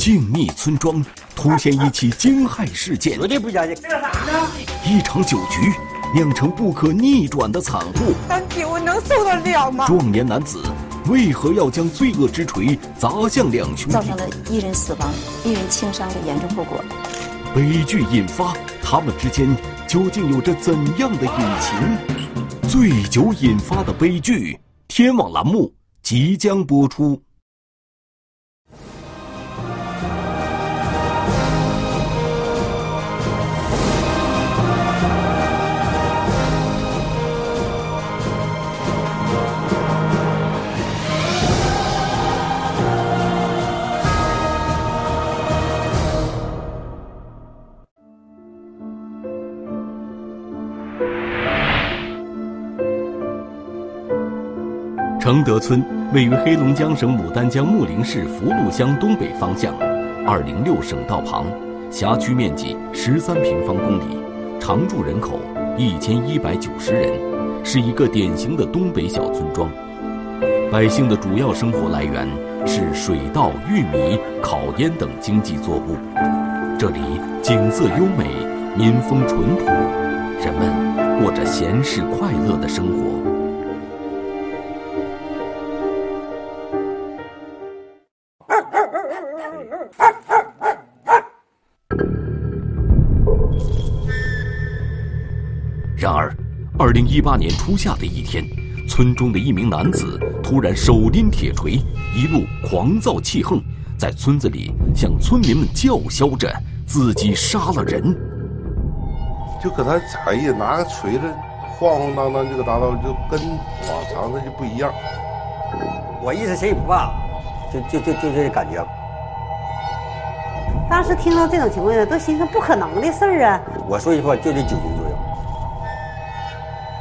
静谧村庄突现一起惊骇事件，绝对不相信。这是啥呢？一场酒局酿成不可逆转的惨祸。三弟，我能受得了吗？壮年男子为何要将罪恶之锤砸向两兄弟？造成了一人死亡、一人轻伤的严重后果。悲剧引发，他们之间究竟有着怎样的隐情？醉酒引发的悲剧，天网栏目即将播出。承德村位于黑龙江省牡丹江木陵市福禄乡东北方向，二零六省道旁，辖区面积十三平方公里，常住人口一千一百九十人，是一个典型的东北小村庄。百姓的主要生活来源是水稻、玉米、烤烟等经济作物。这里景色优美，民风淳朴，人们过着闲适快乐的生活。二零一八年初夏的一天，村中的一名男子突然手拎铁锤，一路狂躁气横，在村子里向村民们叫嚣着自己杀了人。就搁他才艺拿个锤子晃晃荡荡这个大道，就跟往常的就不一样。我意思谁也不怕，就就就就这感觉。当时听到这种情况下，都寻思不可能的事儿啊。我说句话，就这酒精作用。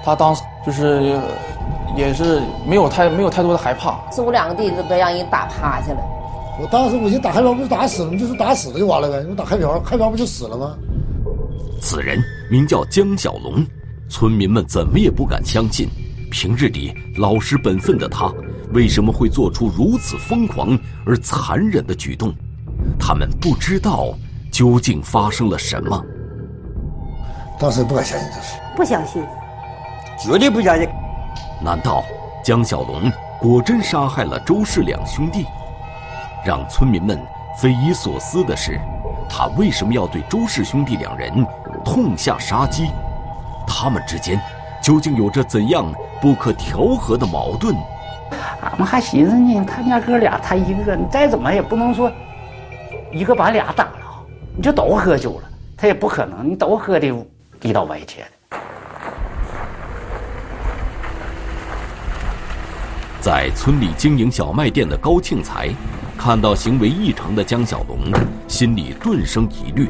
他当时就是，也是没有太没有太多的害怕。四五两个弟弟都让人打趴下了。我当时我就打海漂，不是打死了吗？就是打死了就完了呗。我打开瓢，开瓢不就死了吗？此人名叫江小龙，村民们怎么也不敢相信，平日里老实本分的他，为什么会做出如此疯狂而残忍的举动？他们不知道究竟发生了什么。当时不敢相信这事，不相信。绝对不相信！难道江小龙果真杀害了周氏两兄弟？让村民们匪夷所思的是，他为什么要对周氏兄弟两人痛下杀机？他们之间究竟有着怎样不可调和的矛盾？俺们还寻思呢，他家哥俩，他一个，你再怎么也不能说一个把俩打了，你就都喝酒了，他也不可能，你都喝的一刀歪切的。在村里经营小卖店的高庆才，看到行为异常的江小龙，心里顿生疑虑。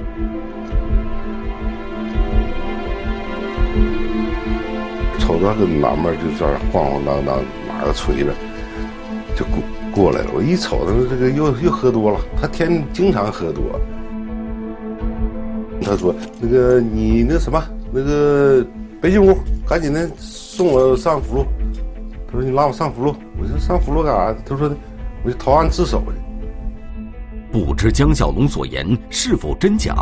瞅他个南门就在那晃晃荡荡，拿个锤子就过过来了。我一瞅他这个又又喝多了，他天经常喝多。他说：“那个你那什么，那个别进屋，赶紧的送我上福。”他说：“你拉我上福禄。”我说：“上福禄干啥？”他说：“我就投案自首去。”不知江小龙所言是否真假，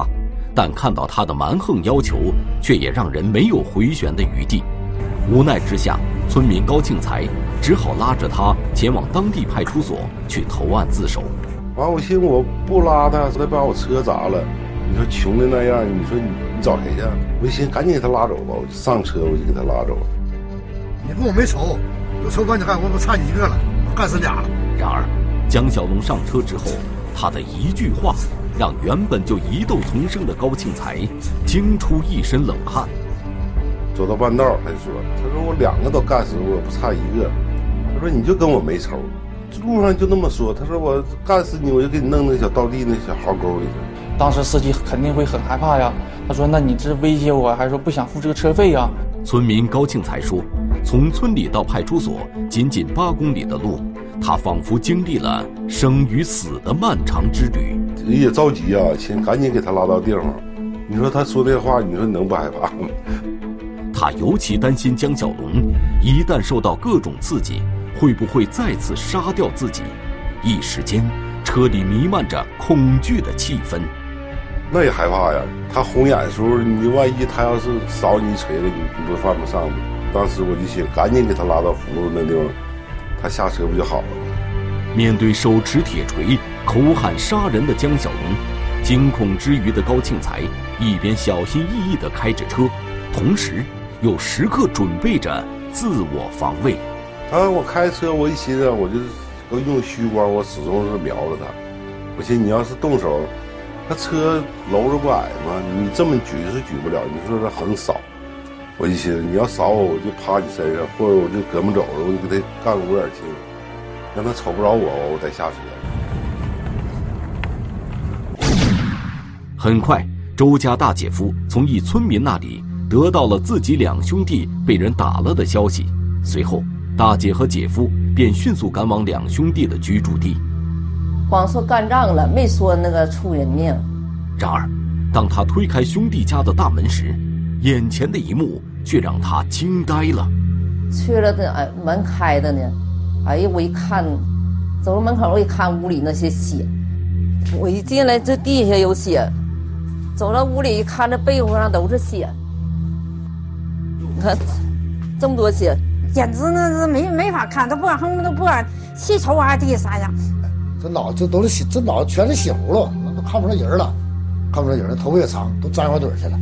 但看到他的蛮横要求，却也让人没有回旋的余地。无奈之下，村民高庆才只好拉着他前往当地派出所去投案自首。完，我寻思我不拉他，他把我车砸了。你说穷的那样，你说你你找谁去？我寻思赶紧给他拉走吧，我就上车，我就给他拉走。你跟我没仇。有仇关你干，我不差你一个了，我干死俩了。然而，江小龙上车之后，他的一句话让原本就疑窦丛生的高庆才惊出一身冷汗。走到半道，他就说：“他说我两个都干死，我不差一个。他说你就跟我没仇，路上就那么说。他说我干死你，我就给你弄那小倒地那小壕沟里去。”当时司机肯定会很害怕呀。他说：“那你是威胁我，还是说不想付这个车费呀？”村民高庆才说。从村里到派出所仅仅八公里的路，他仿佛经历了生与死的漫长之旅。也着急啊，先赶紧给他拉到地方。你说他说这话，你说能不害怕吗？他尤其担心江小龙一旦受到各种刺激，会不会再次杀掉自己？一时间，车车里弥漫着恐惧的气氛。那也害怕呀！他红眼的时候，你万一他要是扫你一锤子，你你不犯不上吗？当时我就想赶紧给他拉到扶路那地方，他下车不就好了吗？面对手持铁锤、口喊杀人的江小龙，惊恐之余的高庆才一边小心翼翼地开着车，同时又时刻准备着自我防卫。啊，我开车，我一寻思，我就我用虚光，我始终是瞄着他。我寻思你要是动手。他车楼子不矮吗？你这么举是举不了，你说这横扫，我就寻思，你要扫我，我就趴你身上，或者我就胳膊肘子，我就给他干个五眼青，让他瞅不着我，我再下车。很快，周家大姐夫从一村民那里得到了自己两兄弟被人打了的消息，随后，大姐和姐夫便迅速赶往两兄弟的居住地。光说干仗了，没说那个出人命。然而，当他推开兄弟家的大门时，眼前的一幕却让他惊呆了。去了的，哎，门开着呢。哎呀，我一看，走到门口，我一看屋里那些血。我一进来，这地下有血。走到屋里一看，这被窝上都是血。你看，这么多血，简直那是没没法看，都不敢恨不得不敢细瞅二弟啥样。这脑这都是血，这脑全是血葫芦，那都看不着人了，看不着人了，头发也长，都粘花嘴去了，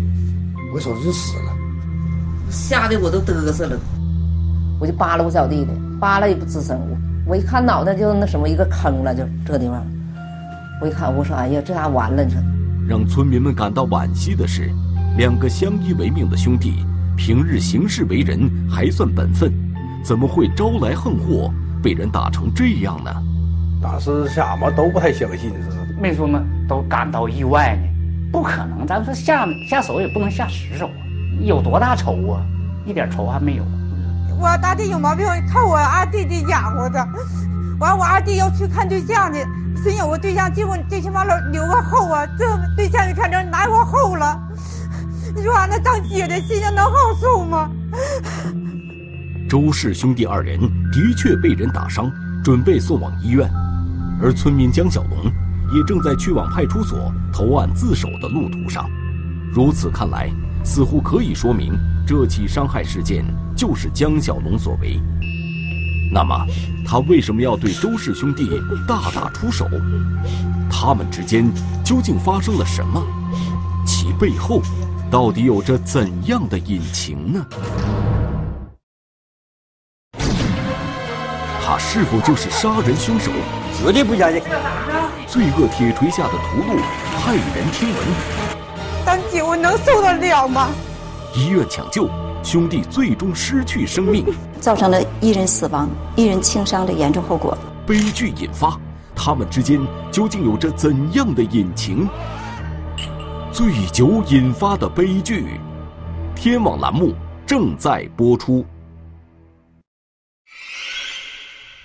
我瞅着就死了，吓得我都嘚瑟了，我就扒拉我小弟弟，扒拉也不吱声，我我一看脑袋就那什么一个坑了，就这地方，我一看我说哎呀这下完了，你说。让村民们感到惋惜的是，两个相依为命的兄弟，平日行事为人还算本分，怎么会招来横祸，被人打成这样呢？当时下嘛都不太相信，是没说嘛，都感到意外呢。不可能，咱说下下手也不能下死手啊！有多大仇啊？一点仇还没有。我大弟有毛病，靠我二弟弟养活的。完，我二弟要去看对象呢，先有个对象，结果最起码留留个后啊。这对象一看这拿我后了，你说俺那当姐的心情能好受吗？周氏兄弟二人的确被人打伤，准备送往医院。而村民江小龙也正在去往派出所投案自首的路途上，如此看来，似乎可以说明这起伤害事件就是江小龙所为。那么，他为什么要对周氏兄弟大打出手？他们之间究竟发生了什么？其背后到底有着怎样的隐情呢？他是否就是杀人凶手？绝对不相信！罪恶铁锤下的屠戮，骇人听闻。当姐，我能受得了吗？医院抢救，兄弟最终失去生命，造成了一人死亡、一人轻伤的严重后果。悲剧引发，他们之间究竟有着怎样的隐情？醉酒引发的悲剧，天网栏目正在播出。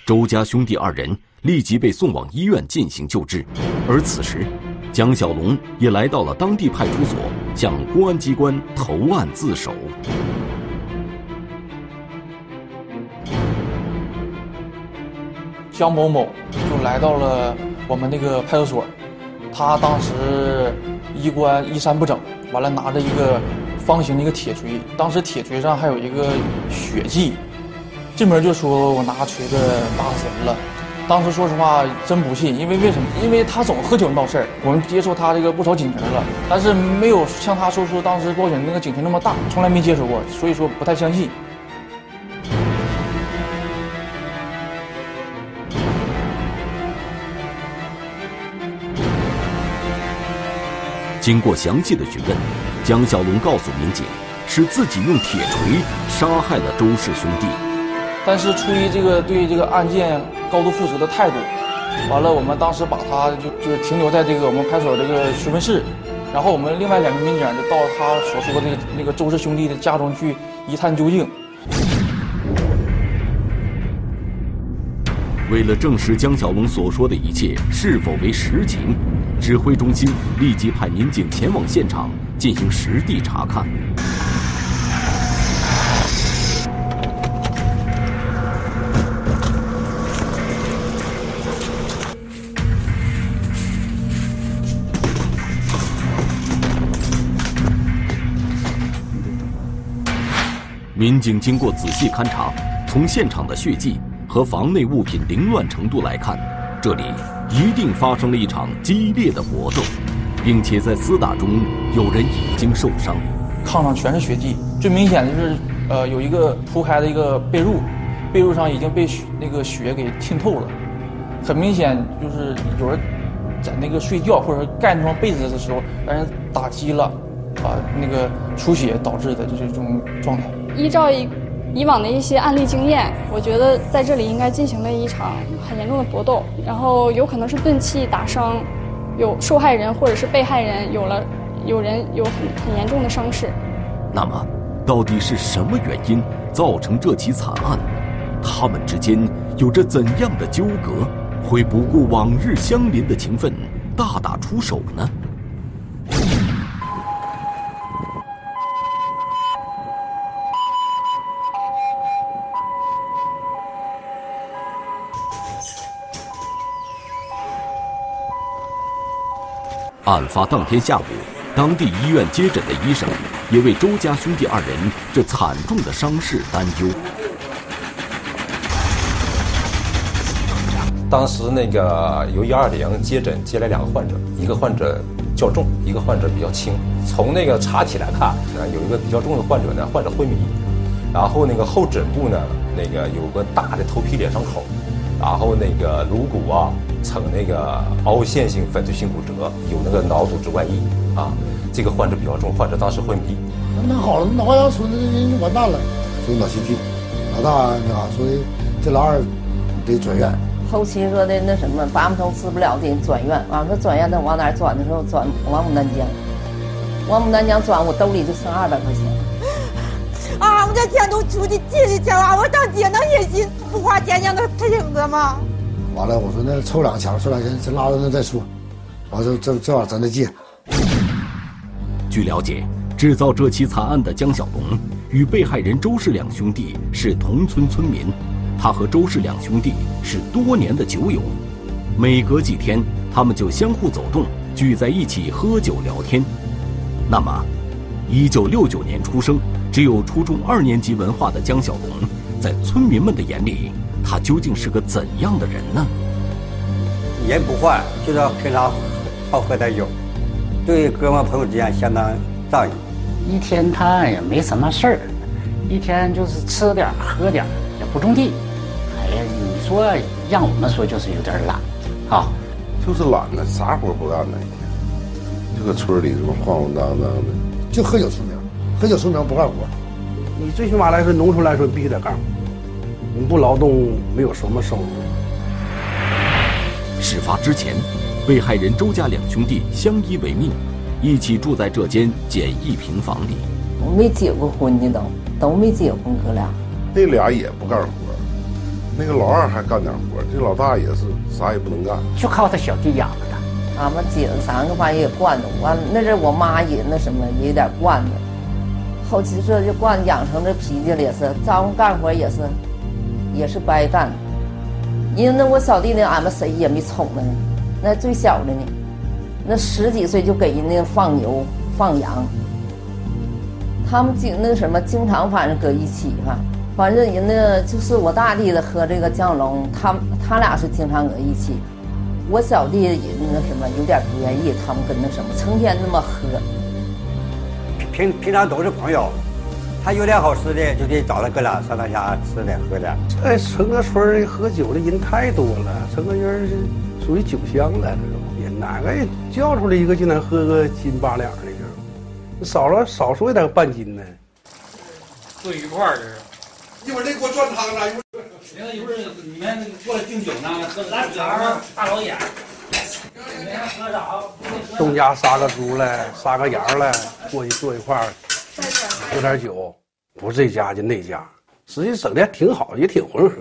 周家兄弟二人立即被送往医院进行救治，而此时，江小龙也来到了当地派出所，向公安机关投案自首。江某某就来到了我们那个派出所，他当时衣冠衣衫不整，完了拿着一个方形的一个铁锤，当时铁锤上还有一个血迹。进门就说我拿锤子打死人了，当时说实话真不信，因为为什么？因为他总喝酒闹事儿。我们接触他这个不少警情了，但是没有像他说出当时报警那个警情那么大，从来没接触过，所以说不太相信。经过详细的询问，江小龙告诉民警，是自己用铁锤杀害了周氏兄弟。但是出于这个对这个案件高度负责的态度，完了，我们当时把他就就停留在这个我们派出所这个询问室，然后我们另外两个民警就到他所说的那个那个周氏兄弟的家中去一探究竟。为了证实江小龙所说的一切是否为实情，指挥中心立即派民警前往现场进行实地查看。民警经过仔细勘查，从现场的血迹和房内物品凌乱程度来看，这里一定发生了一场激烈的搏斗，并且在厮打中有人已经受伤。炕上全是血迹，最明显的就是，呃，有一个铺开的一个被褥，被褥上已经被那个血给浸透了，很明显就是有人在那个睡觉或者盖那双被子的时候让人打击了，啊，那个出血导致的就是这种状态。依照以以往的一些案例经验，我觉得在这里应该进行了一场很严重的搏斗，然后有可能是钝器打伤，有受害人或者是被害人有了。有人有很很严重的伤势，那么，到底是什么原因造成这起惨案？他们之间有着怎样的纠葛？会不顾往日相邻的情分，大打出手呢？案发当天下午。当地医院接诊的医生也为周家兄弟二人这惨重的伤势担忧。当时那个由幺二零接诊接来两个患者，一个患者较重，一个患者比较轻。从那个查体来看，有一个比较重的患者呢，患者昏迷，然后那个后枕部呢，那个有个大的头皮裂伤口，然后那个颅骨啊呈那个凹陷性粉碎性骨折，有那个脑组织外溢。啊，这个患者比较重，患者当时昏迷。那好了，脑阳村的人就完蛋了，就脑心肌。老大那所以这老二得转院。后期说的那什么，拔不通治不了的转院。完了转院，那往哪转的时候转往牡丹江。往牡丹江转，我兜里就剩二百块钱。啊，我这钱都出去借去钱了！我当爹能忍心不花钱让他挺着吗？完了，我说那凑两钱，凑两钱，先拉到那再说。完了，这这玩意咱再借。据了解，制造这起惨案的江小龙与被害人周氏两兄弟是同村村民，他和周氏两兄弟是多年的酒友，每隔几天他们就相互走动，聚在一起喝酒聊天。那么，一九六九年出生、只有初中二年级文化的江小龙，在村民们的眼里，他究竟是个怎样的人呢？人不坏，就是平常好喝点酒。对哥们朋友之间相当仗义，一天他也没什么事儿，一天就是吃点喝点，也不种地。哎呀，你说让我们说就是有点懒，啊，就是懒呢，啥活不干呢？一天就搁村里这么晃晃荡荡的，就喝酒出名，喝酒出名不干活。你最起码来说，农村来说必须得干活，你不劳动没有什么收入。事发之前。被害人周家两兄弟相依为命，一起住在这间简易平房里。我没结过婚呢，都都没结婚，哥俩。那俩也不干活，那个老二还干点活，这老大也是啥也不能干，就靠他小弟养着他。俺们姐子三个反正也惯着，完那阵我妈也那什么也有点惯着，后期这就惯养成这脾气了，也是招呼干活也是，也是不爱干。因为那我小弟呢，俺们谁也没宠呢。那最小的呢，那十几岁就给人家放牛放羊。他们经那什么，经常反正搁一起哈，反正人那就是我大弟的和这个江龙，他他俩是经常搁一起。我小弟那什么有点不愿意，他们跟那什么成天那么喝。平平常都是朋友，他有点好吃的就得找他哥俩上他家吃点喝点。哎，成个村里喝酒的人太多了，成个人是。属于酒乡了，这都也哪个叫出来一个就能喝个斤八两的，这少了少说也得半斤呢。坐一块儿这是。一会儿得给我转汤了，一会儿。行，一会儿你们过来敬酒呢，喝来点大老远。东家杀个猪了，杀个羊了，过去坐一块儿，喝点酒，不是这家就那家，实际整的挺好，也挺浑和。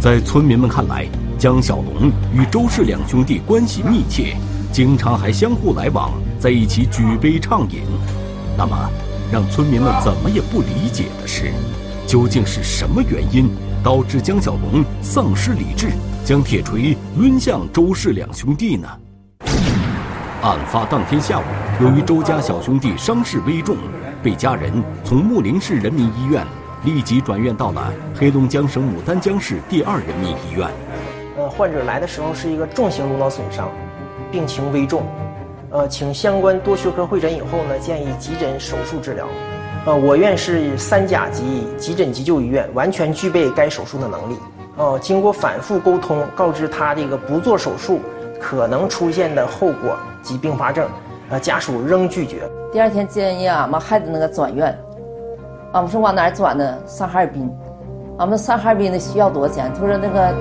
在村民们看来。江小龙与周氏两兄弟关系密切，经常还相互来往，在一起举杯畅饮。那么，让村民们怎么也不理解的是，究竟是什么原因导致江小龙丧失理智，将铁锤抡向周氏两兄弟呢？案发当天下午，由于周家小兄弟伤势危重，被家人从穆林市人民医院立即转院到了黑龙江省牡丹江市第二人民医院。呃，患者来的时候是一个重型颅脑损伤，病情危重。呃，请相关多学科会诊以后呢，建议急诊手术治疗。呃，我院是三甲级急诊急救医院，完全具备该手术的能力。呃，经过反复沟通，告知他这个不做手术可能出现的后果及并发症，呃，家属仍拒绝。第二天建议俺们孩子那个转院，俺们说往哪儿转呢？上哈尔滨。俺们上哈尔滨的需要多少钱？他说那个，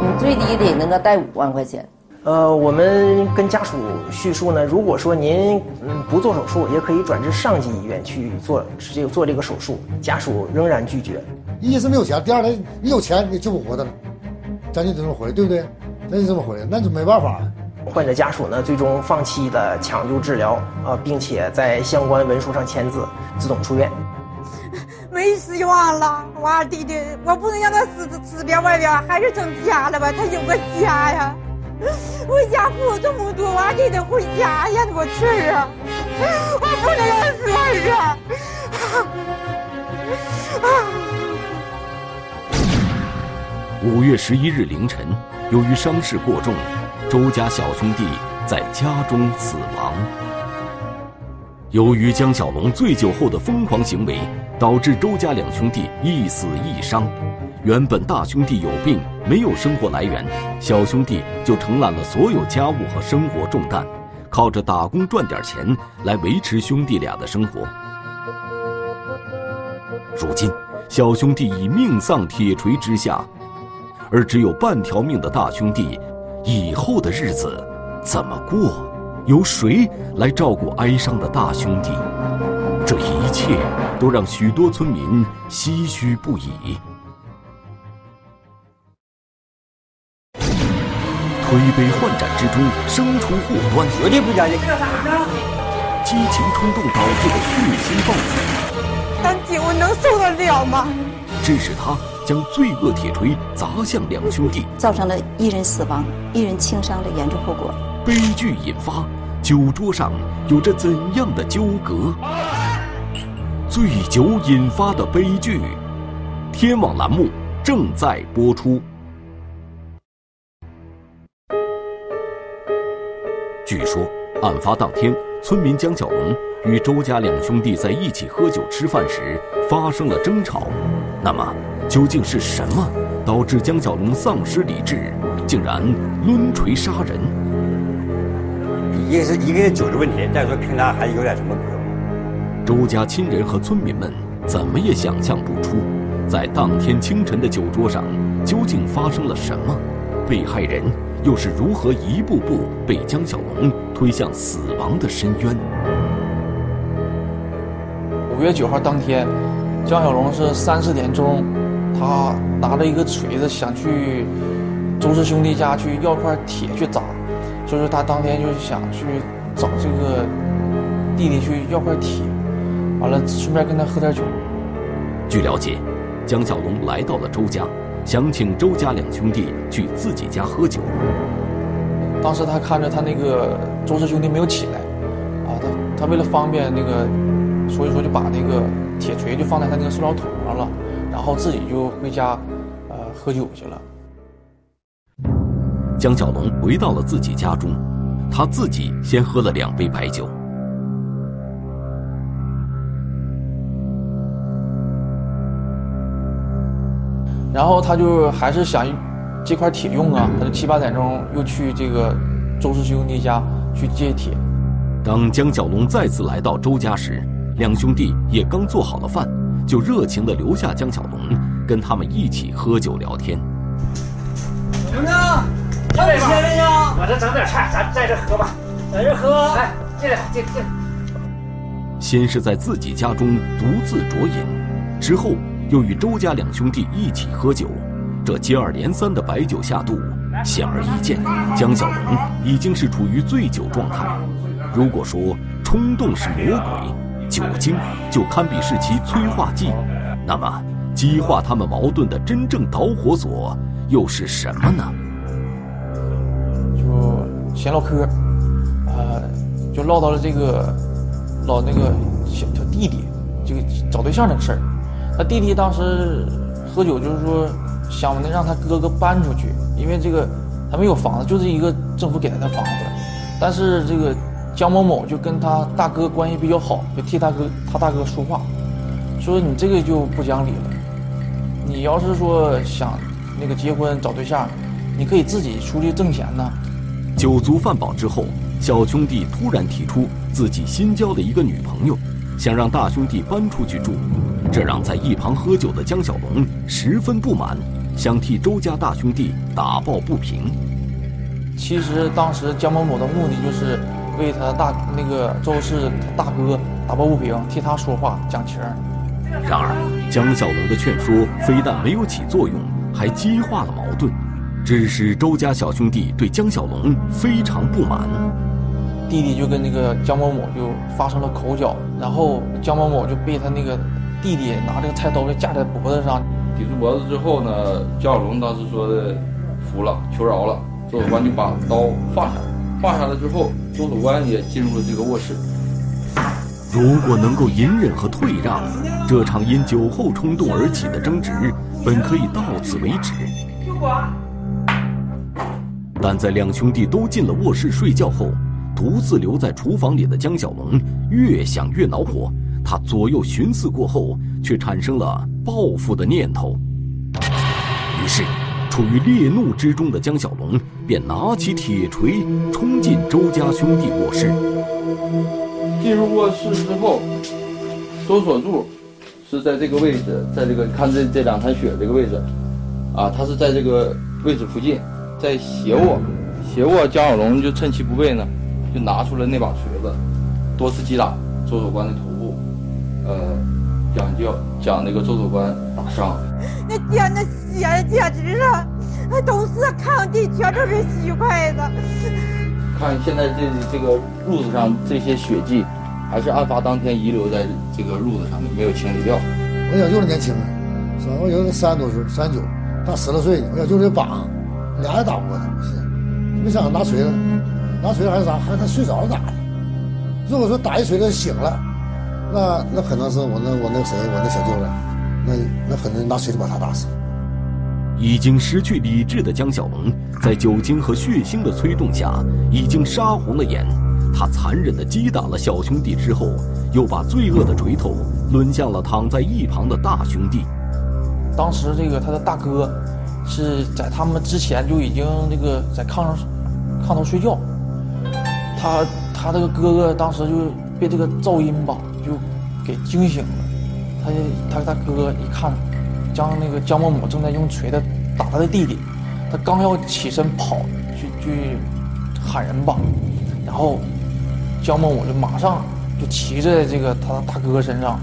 你最低得那个带五万块钱。呃，我们跟家属叙述呢，如果说您嗯不做手术，也可以转至上级医院去做这个做这个手术。家属仍然拒绝，一是没有钱，第二呢，你有钱你救不活他了，咱就这么回来，对不对？咱就这么回来，那就没办法。患者家属呢，最终放弃了抢救治疗啊，并且在相关文书上签字，自动出院。没希望了，我二弟弟，我不能让他死死边外边，还是整家了吧？他有个家呀。我家付这么多，我还得得回家呀！多事儿啊！我不能让他死儿啊！五月十一日凌晨，由于伤势过重，周家小兄弟在家中死亡。由于江小龙醉酒后的疯狂行为，导致周家两兄弟一死一伤。原本大兄弟有病，没有生活来源，小兄弟就承揽了所有家务和生活重担，靠着打工赚点钱来维持兄弟俩的生活。如今，小兄弟已命丧铁锤之下，而只有半条命的大兄弟，以后的日子怎么过？由谁来照顾哀伤的大兄弟？这一切都让许多村民唏嘘不已。推杯换盏之中生出祸端，绝对不相信。激情冲动导致的血腥暴举，但姐，我能受得了吗？致使他将罪恶铁锤砸向两兄弟，造成了一人死亡、一人轻伤的严重后果。悲剧引发，酒桌上有着怎样的纠葛？醉酒引发的悲剧，天网栏目正在播出。据说，案发当天，村民江小龙与周家两兄弟在一起喝酒吃饭时发生了争吵。那么，究竟是什么导致江小龙丧失理智，竟然抡锤杀人？也是一个酒的问题，再说跟他还有点什么隔阂。周家亲人和村民们怎么也想象不出，在当天清晨的酒桌上究竟发生了什么，被害人。又是如何一步步被江小龙推向死亡的深渊？五月九号当天，江小龙是三四点钟，他拿着一个锤子想去周氏兄弟家去要块铁去砸，所以说他当天就是想去找这个弟弟去要块铁，完了顺便跟他喝点酒。据了解，江小龙来到了周家。想请周家两兄弟去自己家喝酒。当时他看着他那个周氏兄弟没有起来，啊，他他为了方便那个，所以说就把那个铁锤就放在他那个塑料桶上了，然后自己就回家，呃，喝酒去了。江小龙回到了自己家中，他自己先喝了两杯白酒。然后他就还是想这块铁用啊，他就七八点钟又去这个周氏兄弟家去借铁。当江小龙再次来到周家时，两兄弟也刚做好了饭，就热情地留下江小龙，跟他们一起喝酒聊天。怎么着？要点钱没有？我这整点菜，咱在这喝吧。在这喝。来，进来，进进。先是在自己家中独自酌饮，之后。又与周家两兄弟一起喝酒，这接二连三的白酒下肚，显而易见，江小龙已经是处于醉酒状态。如果说冲动是魔鬼，酒精就堪比是其催化剂，那么激化他们矛盾的真正导火索又是什么呢？就闲唠嗑，呃，就唠到了这个，老那个小小弟。弟，这个找对象这个事儿。他弟弟当时喝酒，就是说想让他哥哥搬出去，因为这个他没有房子，就是一个政府给他的房子。但是这个江某某就跟他大哥关系比较好，就替他哥他大哥说话，说你这个就不讲理了。你要是说想那个结婚找对象，你可以自己出去挣钱呢。酒足饭饱之后，小兄弟突然提出自己新交的一个女朋友，想让大兄弟搬出去住，这让在一旁喝酒的江小龙十分不满，想替周家大兄弟打抱不平。其实当时江某某的目的就是为他大那个周氏大哥打抱不平，替他说话讲情。然而，江小龙的劝说非但没有起作用，还激化了矛盾。致使周家小兄弟对江小龙非常不满，弟弟就跟那个江某某就发生了口角，然后江某某就被他那个弟弟拿这个菜刀就架在脖子上，抵住脖子之后呢，江小龙当时说的服了，求饶了，周守官就把刀放下放下了之后，周守官也进入了这个卧室。如果能够隐忍和退让，这场因酒后冲动而起的争执本可以到此为止。但在两兄弟都进了卧室睡觉后，独自留在厨房里的江小龙越想越恼火。他左右寻思过后，却产生了报复的念头。于是，处于烈怒之中的江小龙便拿起铁锤冲进周家兄弟卧室。进入卧室之后，周锁柱是在这个位置，在这个看这这两滩血这个位置，啊，他是在这个位置附近。在斜卧，斜卧，江小龙就趁其不备呢，就拿出了那把锤子，多次击打周守官的头部，呃，将叫将那个周守官打伤。那爹那血简直了，都是炕地全都是稀块的。看现在这这个褥子上这些血迹，还是案发当天遗留在这个褥子上的，没有清理掉。我小舅子年轻啊，是吧？我小舅三十多岁，三十九，他十来岁，我小舅子把。俩也打不过他，不是？没想到拿锤子，拿锤子还是啥？还是他睡着了打的。如果说打一锤子醒了，那那可能是我那我那谁我那小舅子，那那可能拿锤子把他打死。已经失去理智的江小龙，在酒精和血腥的催动下，已经杀红了眼。他残忍地击打了小兄弟之后，又把罪恶的锤头抡向了躺在一旁的大兄弟。当时这个他的大哥。是在他们之前就已经那个在炕上炕头睡觉，他他这个哥哥当时就被这个噪音吧就给惊醒了，他他他哥哥一看，江那个江某某正在用锤子打他的弟弟，他刚要起身跑去去喊人吧，然后江某某就马上就骑在这个他大哥身上，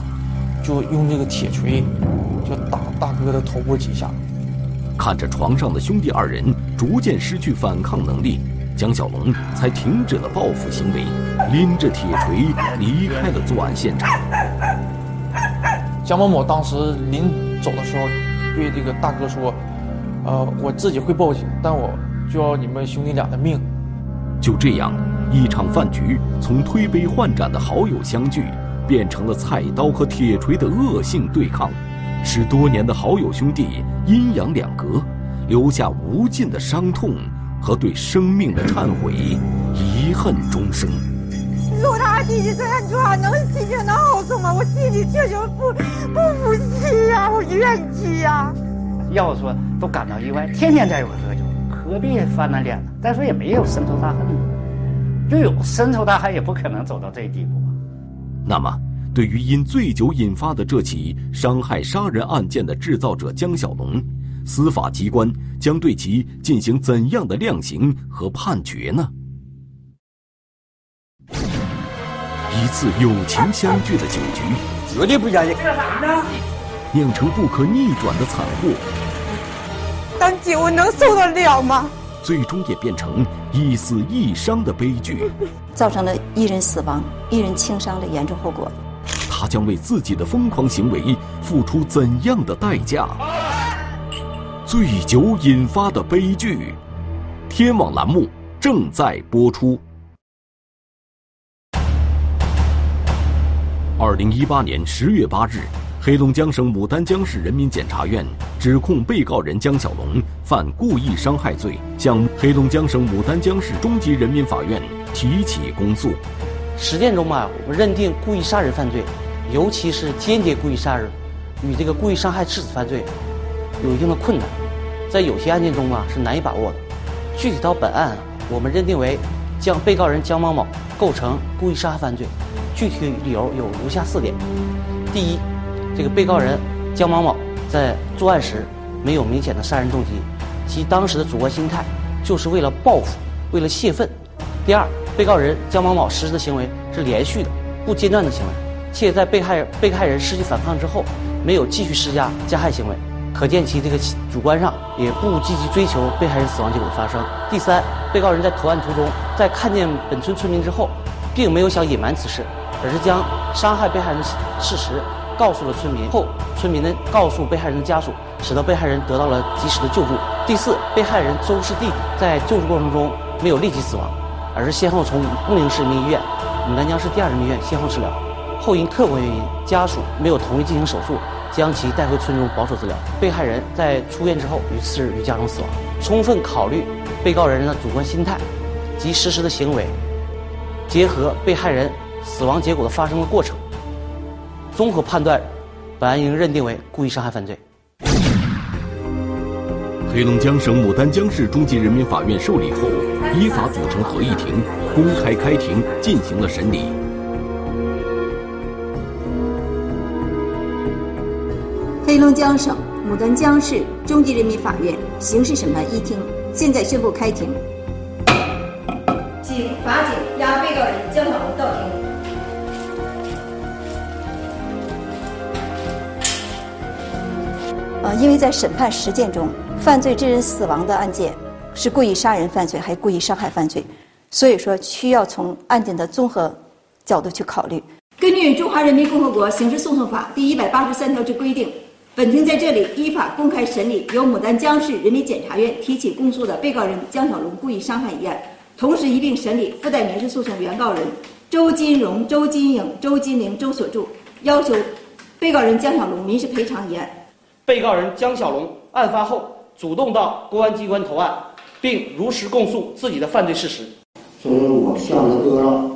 就用这个铁锤就打大哥的头部几下。看着床上的兄弟二人逐渐失去反抗能力，江小龙才停止了报复行为，拎着铁锤离开了作案现场。江某某当时临走的时候，对这个大哥说：“呃，我自己会报警，但我就要你们兄弟俩的命。”就这样，一场饭局从推杯换盏的好友相聚，变成了菜刀和铁锤的恶性对抗。使多年的好友兄弟阴阳两隔，留下无尽的伤痛和对生命的忏悔，遗恨终生。弟弟这样做，能心情能好受吗？我心里确实不不服气呀，我怨气呀。要说都感到意外，天天在一块喝酒，何必翻那脸呢？再说也没有深仇大恨呢，就有深仇大恨也不可能走到这地步啊。那么。对于因醉酒引发的这起伤害杀人案件的制造者江小龙，司法机关将对其进行怎样的量刑和判决呢？一次友情相聚的酒局，绝对不相信，酿成不可逆转的惨祸。但酒能受得了吗？最终也变成一死一伤的悲剧，造成了一人死亡、一人轻伤的严重后果。他将为自己的疯狂行为付出怎样的代价？醉酒引发的悲剧，天网栏目正在播出。二零一八年十月八日，黑龙江省牡丹江市人民检察院指控被告人江小龙犯故意伤害罪，向黑龙江省牡丹江市中级人民法院提起公诉。实践中吧，我们认定故意杀人犯罪，尤其是间接故意杀人，与这个故意伤害致死犯罪有一定的困难，在有些案件中啊是难以把握的。具体到本案，我们认定为将被告人江某某构成故意杀害犯罪。具体理由有如下四点：第一，这个被告人江某某在作案时没有明显的杀人动机，其当时的主观心态就是为了报复、为了泄愤；第二，被告人江某某实施的行为是连续的、不间断的行为，且在被害被害人失去反抗之后，没有继续施加加害行为，可见其这个主观上也不积极追求被害人死亡结果的发生；第三，被告人在投案途中，在看见本村村民之后，并没有想隐瞒此事。而是将伤害被害人的事实告诉了村民后，村民呢告诉被害人的家属，使得被害人得到了及时的救助。第四，被害人周氏弟弟在救助过程中没有立即死亡，而是先后从穆宁市人民医院、牡丹江市第二人民医院先后治疗，后因客观原因，家属没有同意进行手术，将其带回村中保守治疗。被害人在出院之后于次日于家中死亡。充分考虑被告人的主观心态及实施的行为，结合被害人。死亡结果的发生的过程，综合判断，本案应认定为故意伤害犯罪。黑龙江省牡丹江市中级人民法院受理后，依法组成合议庭，公开开庭进行了审理。黑龙江省牡丹江市中级人民法院刑事审判一厅现在宣布开庭，请法警押被告人姜小龙到庭。呃，因为在审判实践中，犯罪致人死亡的案件是故意杀人犯罪还是故意伤害犯罪，所以说需要从案件的综合角度去考虑。根据《中华人民共和国刑事诉讼法》第一百八十三条之规定，本庭在这里依法公开审理由牡丹江市人民检察院提起公诉的被告人江小龙故意伤害一案，同时一并审理附带民事诉讼原告人周金荣、周金颖、周金玲、周所柱要求被告人江小龙民事赔偿一案。被告人江小龙案发后主动到公安机关投案，并如实供述自己的犯罪事实。说我向他哥了，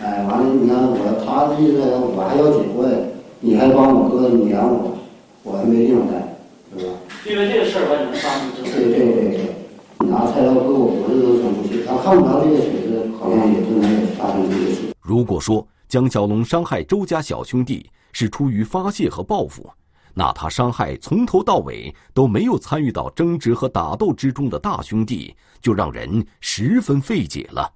哎，完了，你看我他的意思，我还要结婚，你还帮我哥，你养我，我还没地方待，是吧？因为这个事儿把你们杀死之对对对对，拿菜刀割我脖子都撑不去，他看不着这个锤子，好像也不能发生这个事。如果说江小龙伤害周家小兄弟是出于发泄和报复，那他伤害从头到尾都没有参与到争执和打斗之中的大兄弟，就让人十分费解了。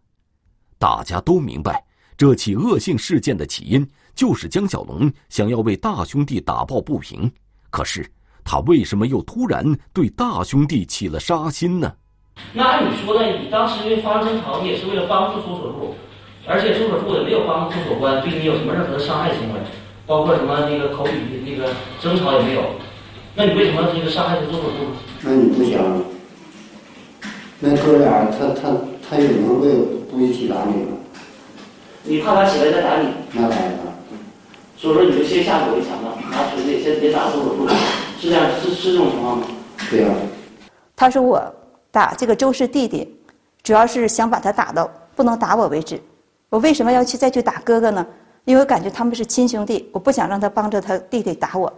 大家都明白，这起恶性事件的起因就是江小龙想要为大兄弟打抱不平。可是他为什么又突然对大兄弟起了杀心呢？那按你说的，你当时因为发生争吵，你也是为了帮助周所柱，而且周所柱也没有帮助周所官对你有什么任何的伤害行为。包括什么那个口语的那个争吵也没有，那你为什么这个伤害他做手术？那你不想？那哥俩他他他也能为不一起打你吗？你怕他起来再打你？那当然。所以说你就先下手为强了，拿锤子先别打做手术，是这样是是这种情况吗？对呀。他说我打这个周氏弟弟，主要是想把他打到不能打我为止。我为什么要去再去打哥哥呢？因为我感觉他们是亲兄弟，我不想让他帮着他弟弟打我。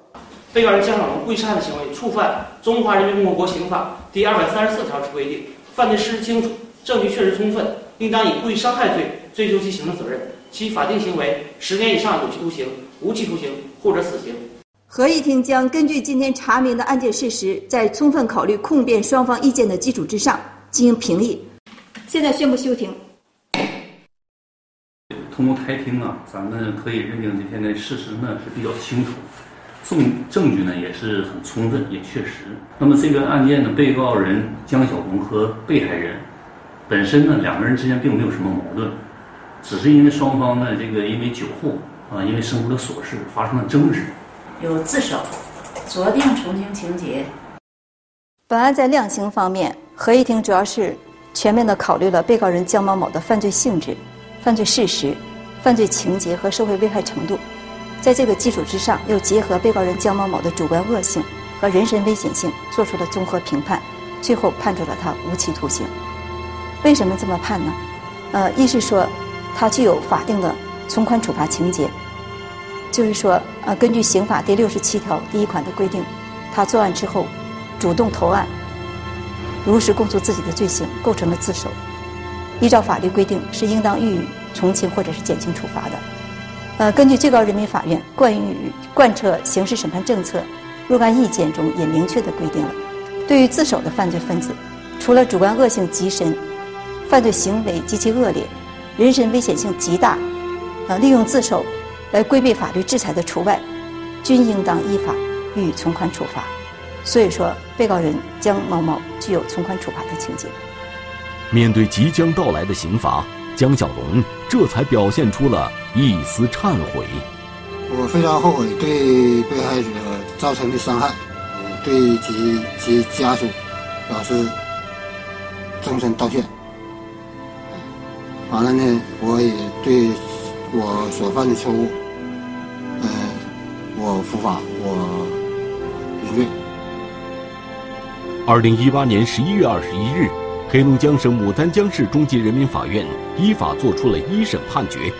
被告人江小龙故意杀害的行为触犯《中华人民共和国刑法》第二百三十四条之规定，犯罪事实清楚，证据确实充分，应当以故意伤害罪追究其刑事责任。其法定行为十年以上有期徒刑、无期徒刑或者死刑。合议庭将根据今天查明的案件事实，在充分考虑控辩双方意见的基础之上进行评议。现在宣布休庭。通过开庭啊，咱们可以认定这天的事实呢是比较清楚，证证据呢也是很充分，也确实。那么这个案件的被告人江小红和被害人本身呢，两个人之间并没有什么矛盾，只是因为双方呢这个因为酒后啊，因为生活的琐事发生了争执。有自首，酌定从轻情节。本案在量刑方面，合议庭主要是全面的考虑了被告人江某某的犯罪性质、犯罪事实。犯罪情节和社会危害程度，在这个基础之上，又结合被告人江某某的主观恶性和人身危险性，做出了综合评判，最后判处了他无期徒刑。为什么这么判呢？呃，一是说，他具有法定的从宽处罚情节，就是说，呃，根据刑法第六十七条第一款的规定，他作案之后主动投案，如实供述自己的罪行，构成了自首，依照法律规定是应当予以从轻或者是减轻处罚的。呃，根据最高人民法院关于贯彻刑事审判政策若干意见中也明确的规定了，对于自首的犯罪分子，除了主观恶性极深。犯罪行为极其恶劣，人身危险性极大，呃，利用自首来规避法律制裁的除外，均应当依法予以从宽处罚。所以说，被告人江某某具有从宽处罚的情节。面对即将到来的刑罚，江小龙这才表现出了一丝忏悔。我非常后悔对被害者造成的伤害，对其其家属表示终身道歉。完了呢，我也对我所犯的错误，呃，我伏法，我认罪。二零一八年十一月二十一日，黑龙江省牡丹江市中级人民法院依法作出了一审判决，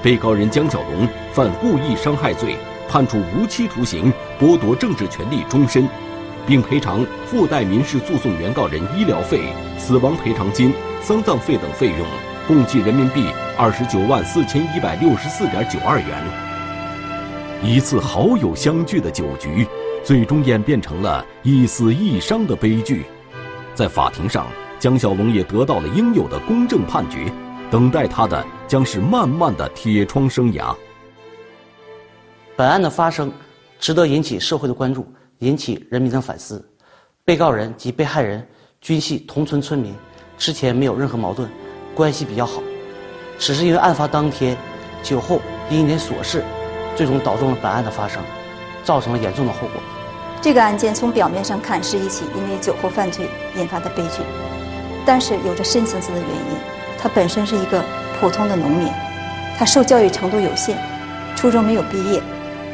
被告人江小龙犯故意伤害罪，判处无期徒刑，剥夺政治权利终身，并赔偿附带民事诉讼原告人医疗费、死亡赔偿金。丧葬费等费用共计人民币二十九万四千一百六十四点九二元。一次好友相聚的酒局，最终演变成了一死一伤的悲剧。在法庭上，江小龙也得到了应有的公正判决，等待他的将是漫漫的铁窗生涯。本案的发生，值得引起社会的关注，引起人民的反思。被告人及被害人均系同村村民。之前没有任何矛盾，关系比较好，只是因为案发当天酒后因一点琐事，最终导致了本案的发生，造成了严重的后果。这个案件从表面上看是一起因为酒后犯罪引发的悲剧，但是有着深层次的原因。他本身是一个普通的农民，他受教育程度有限，初中没有毕业，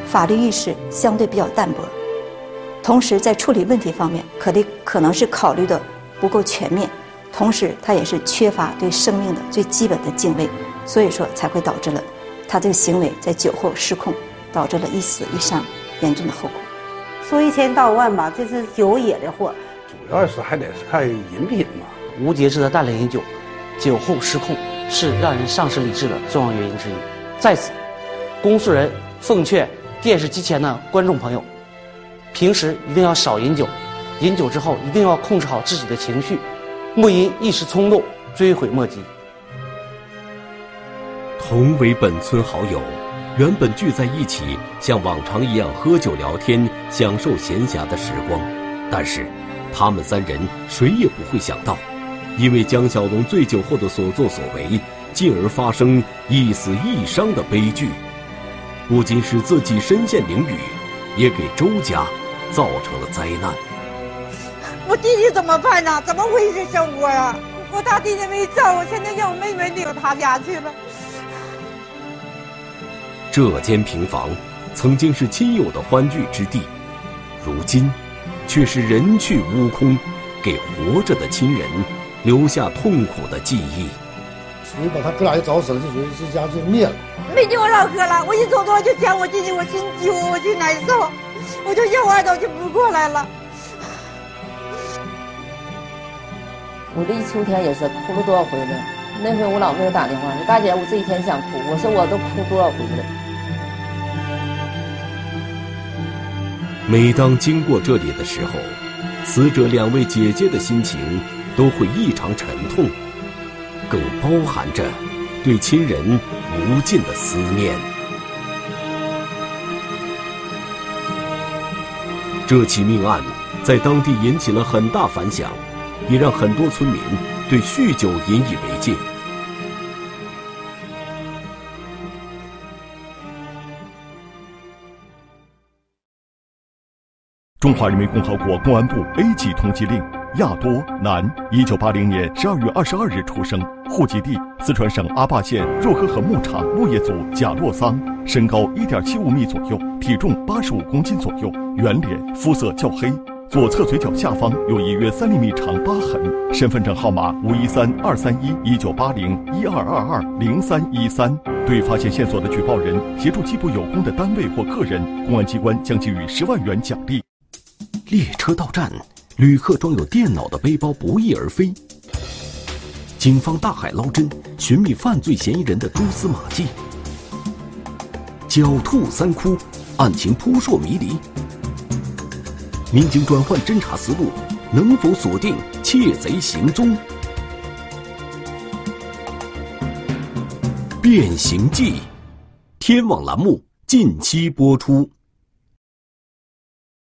法律意识相对比较淡薄，同时在处理问题方面，可能可能是考虑的不够全面。同时，他也是缺乏对生命的最基本的敬畏，所以说才会导致了他这个行为在酒后失控，导致了一死一伤严重的后果。说一千道万吧，这是酒惹的祸。主要是还得是看饮品嘛。无节制的大量饮酒，酒后失控是让人丧失理智的重要原因之一。在此，公诉人奉劝电视机前的观众朋友，平时一定要少饮酒，饮酒之后一定要控制好自己的情绪。莫因一时冲动追悔莫及。同为本村好友，原本聚在一起，像往常一样喝酒聊天，享受闲暇的时光。但是，他们三人谁也不会想到，因为江小龙醉酒后的所作所为，进而发生一死一伤的悲剧，不仅使自己身陷囹圄，也给周家造成了灾难。我弟弟怎么办呢？怎么维持生活呀？我大弟弟没走，我现在让我妹妹领他家去了。这间平房曾经是亲友的欢聚之地，如今却是人去屋空，给活着的亲人留下痛苦的记忆。你把他哥俩一找死了，就属于这家就灭了。没见我老哥了，我一走多就想我弟弟，我心揪，我就难受，我就一会儿都就不过来了。我这一秋天也是哭了多少回了，那回我老妹儿打电话说：“大姐，我这一天想哭。”我说：“我都哭多少回了。”每当经过这里的时候，死者两位姐姐的心情都会异常沉痛，更包含着对亲人无尽的思念。这起命案在当地引起了很大反响。也让很多村民对酗酒引以为戒。中华人民共和国公安部 A 级通缉令：亚多，男，一九八零年十二月二十二日出生，户籍地四川省阿坝县若河河牧场牧业组贾洛桑，身高一点七五米左右，体重八十五公斤左右，圆脸，肤色较黑。左侧嘴角下方有一约三厘米长疤痕，身份证号码五一三二三一一九八零一二二二零三一三。对发现线索的举报人，协助缉捕有功的单位或个人，公安机关将给予十万元奖励。列车到站，旅客装有电脑的背包不翼而飞。警方大海捞针，寻觅犯罪嫌疑人的蛛丝马迹。狡兔三窟，案情扑朔迷离。民警转换侦查思路，能否锁定窃贼行踪？变形记，天网栏目近期播出。